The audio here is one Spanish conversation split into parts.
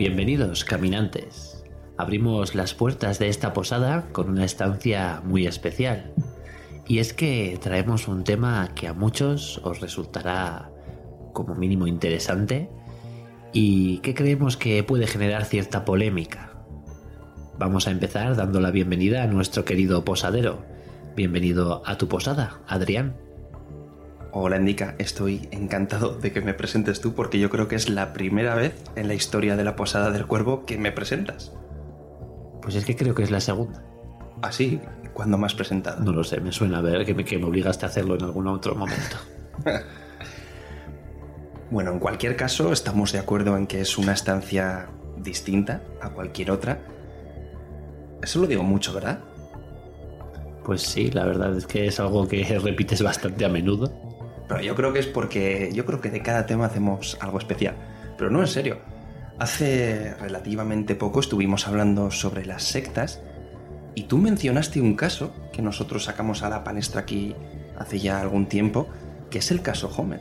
Bienvenidos, caminantes. Abrimos las puertas de esta posada con una estancia muy especial. Y es que traemos un tema que a muchos os resultará como mínimo interesante y que creemos que puede generar cierta polémica. Vamos a empezar dando la bienvenida a nuestro querido posadero. Bienvenido a tu posada, Adrián. Hola Indica, estoy encantado de que me presentes tú porque yo creo que es la primera vez en la historia de la Posada del Cuervo que me presentas. Pues es que creo que es la segunda. Así, ¿cuándo me has presentado? No lo sé, me suena a ver que me, que me obligaste a hacerlo en algún otro momento. bueno, en cualquier caso, estamos de acuerdo en que es una estancia distinta a cualquier otra. Eso lo digo mucho, ¿verdad? Pues sí, la verdad es que es algo que repites bastante a menudo. Pero yo creo que es porque yo creo que de cada tema hacemos algo especial. Pero no en serio. Hace relativamente poco estuvimos hablando sobre las sectas y tú mencionaste un caso que nosotros sacamos a la palestra aquí hace ya algún tiempo, que es el caso Hommel.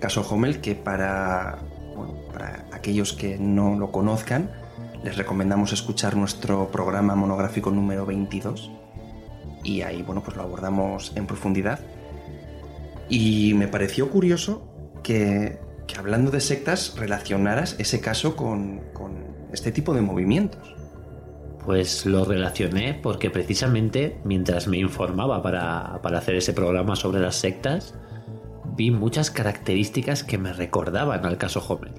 Caso Hommel que para, bueno, para aquellos que no lo conozcan, les recomendamos escuchar nuestro programa monográfico número 22 y ahí bueno, pues lo abordamos en profundidad y me pareció curioso que, hablando de sectas relacionaras ese caso con, este tipo de movimientos. Pues lo relacioné porque precisamente mientras me informaba para, para, hacer ese programa sobre las sectas, vi muchas características que me recordaban al caso Hommel.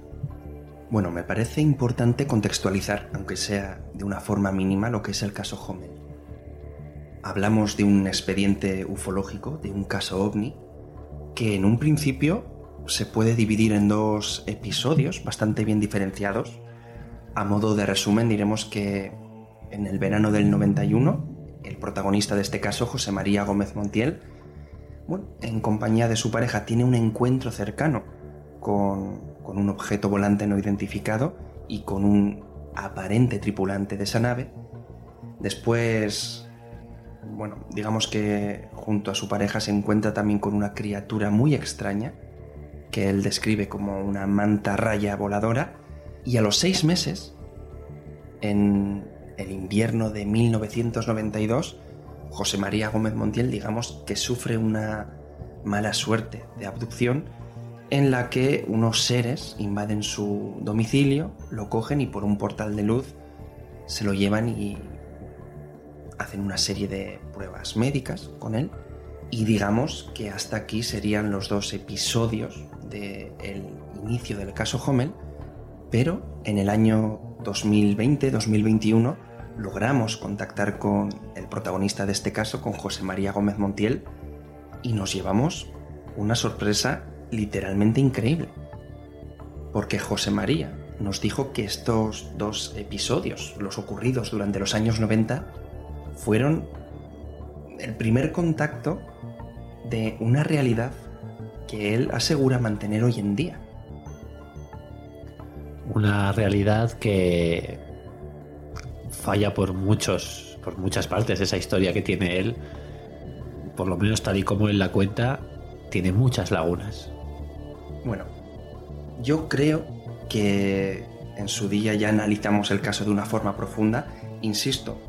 Bueno, me parece importante contextualizar, aunque sea de una forma mínima, lo que es el caso Hommel. Hablamos de un expediente ufológico, de un caso ovni, que en un principio se puede dividir en dos episodios bastante bien diferenciados. A modo de resumen diremos que en el verano del 91, el protagonista de este caso, José María Gómez Montiel, bueno, en compañía de su pareja, tiene un encuentro cercano con, con un objeto volante no identificado y con un aparente tripulante de esa nave. Después bueno, digamos que junto a su pareja se encuentra también con una criatura muy extraña, que él describe como una manta raya voladora, y a los seis meses, en el invierno de 1992, José María Gómez Montiel, digamos que sufre una mala suerte de abducción en la que unos seres invaden su domicilio, lo cogen y por un portal de luz se lo llevan y hacen una serie de pruebas médicas con él y digamos que hasta aquí serían los dos episodios del inicio del caso Hommel, pero en el año 2020-2021 logramos contactar con el protagonista de este caso, con José María Gómez Montiel, y nos llevamos una sorpresa literalmente increíble. Porque José María nos dijo que estos dos episodios, los ocurridos durante los años 90, fueron el primer contacto de una realidad que él asegura mantener hoy en día. Una realidad que falla por muchos, por muchas partes. Esa historia que tiene él, por lo menos tal y como él la cuenta, tiene muchas lagunas. Bueno, yo creo que en su día ya analizamos el caso de una forma profunda. Insisto,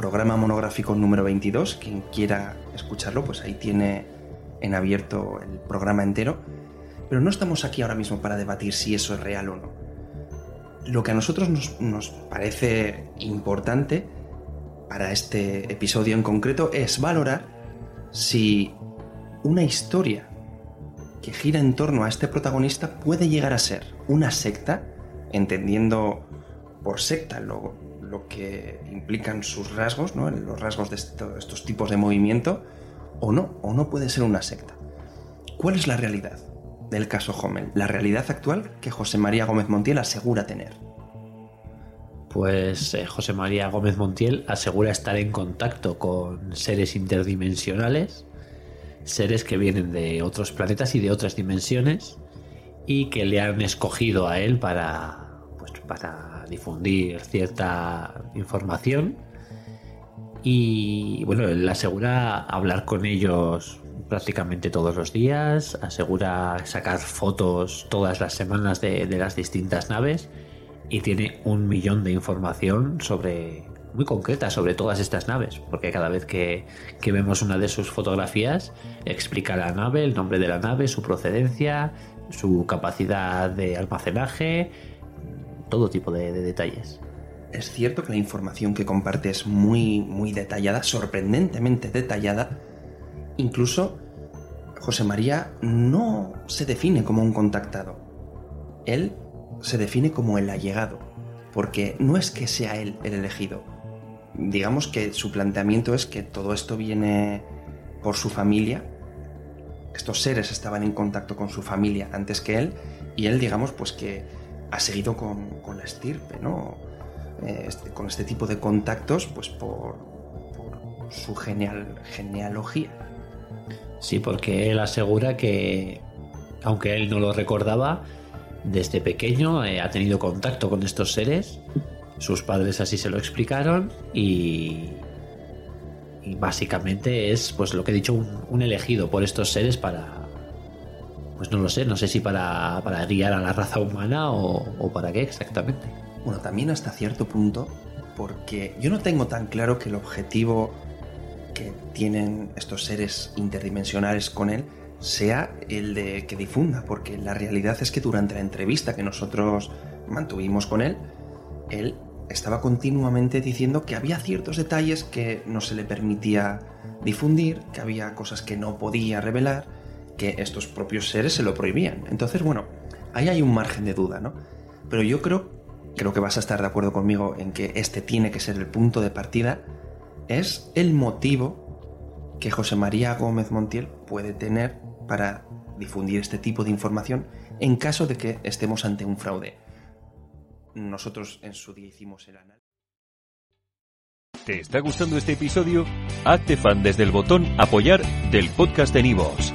programa monográfico número 22. Quien quiera escucharlo, pues ahí tiene en abierto el programa entero. Pero no estamos aquí ahora mismo para debatir si eso es real o no. Lo que a nosotros nos, parece importante para este episodio en concreto es valorar si una historia que gira en torno a este protagonista puede llegar a ser una secta, entendiendo por secta lo que implican sus rasgos, ¿no? los rasgos de estos tipos de movimiento, o no, o no puede ser una secta. ¿Cuál es la realidad del caso Hommel? La realidad actual que José María Gómez Montiel asegura tener. Pues eh, José María Gómez Montiel asegura estar en contacto con seres interdimensionales, seres que vienen de otros planetas y de otras dimensiones y que le han escogido a él para, pues, para difundir cierta información. Y bueno, él asegura hablar con ellos prácticamente todos los días, asegura sacar fotos todas las semanas de, las distintas naves y tiene un millón de información sobre muy concreta sobre todas estas naves, porque cada vez que, que, vemos una de sus fotografías explica la nave, el nombre de la nave, su procedencia, su capacidad de almacenaje, todo tipo de, de detalles. Es cierto que la información que comparte es muy, muy detallada, sorprendentemente detallada. Incluso José María no se define como un contactado. Él se define como el allegado, porque no es que sea él el elegido. Digamos que su planteamiento es que todo esto viene por su familia. Estos seres estaban en contacto con su familia antes que él, y él, digamos, pues que ha seguido con, con la estirpe, ¿no? Eh, este, con este tipo de contactos, pues por, su genial, genealogía. Sí, porque él asegura que, aunque él no lo recordaba, desde pequeño eh, ha tenido contacto con estos seres. Sus padres así se lo explicaron y, y básicamente es, pues lo que he dicho, un, elegido por estos seres para, pues no lo sé, no sé si para, guiar a la raza humana o, o para qué exactamente. Bueno, también hasta cierto punto, porque yo no tengo tan claro que el objetivo que tienen estos seres interdimensionales con él sea el de que difunda, porque la realidad es que durante la entrevista que nosotros mantuvimos con él, él estaba continuamente diciendo que había ciertos detalles que no se le permitía difundir, que había cosas que no podía revelar, que estos propios seres se lo prohibían. Entonces, bueno, ahí hay un margen de duda, ¿no? Pero yo creo creo que vas a estar de acuerdo conmigo en que este tiene que ser el punto de partida, es el motivo que José María Gómez Montiel puede tener para difundir este tipo de información en caso de que estemos ante un fraude. Nosotros en su día hicimos el análisis. ¿Te está gustando este episodio? Hazte fan desde el botón apoyar del podcast de Nivos.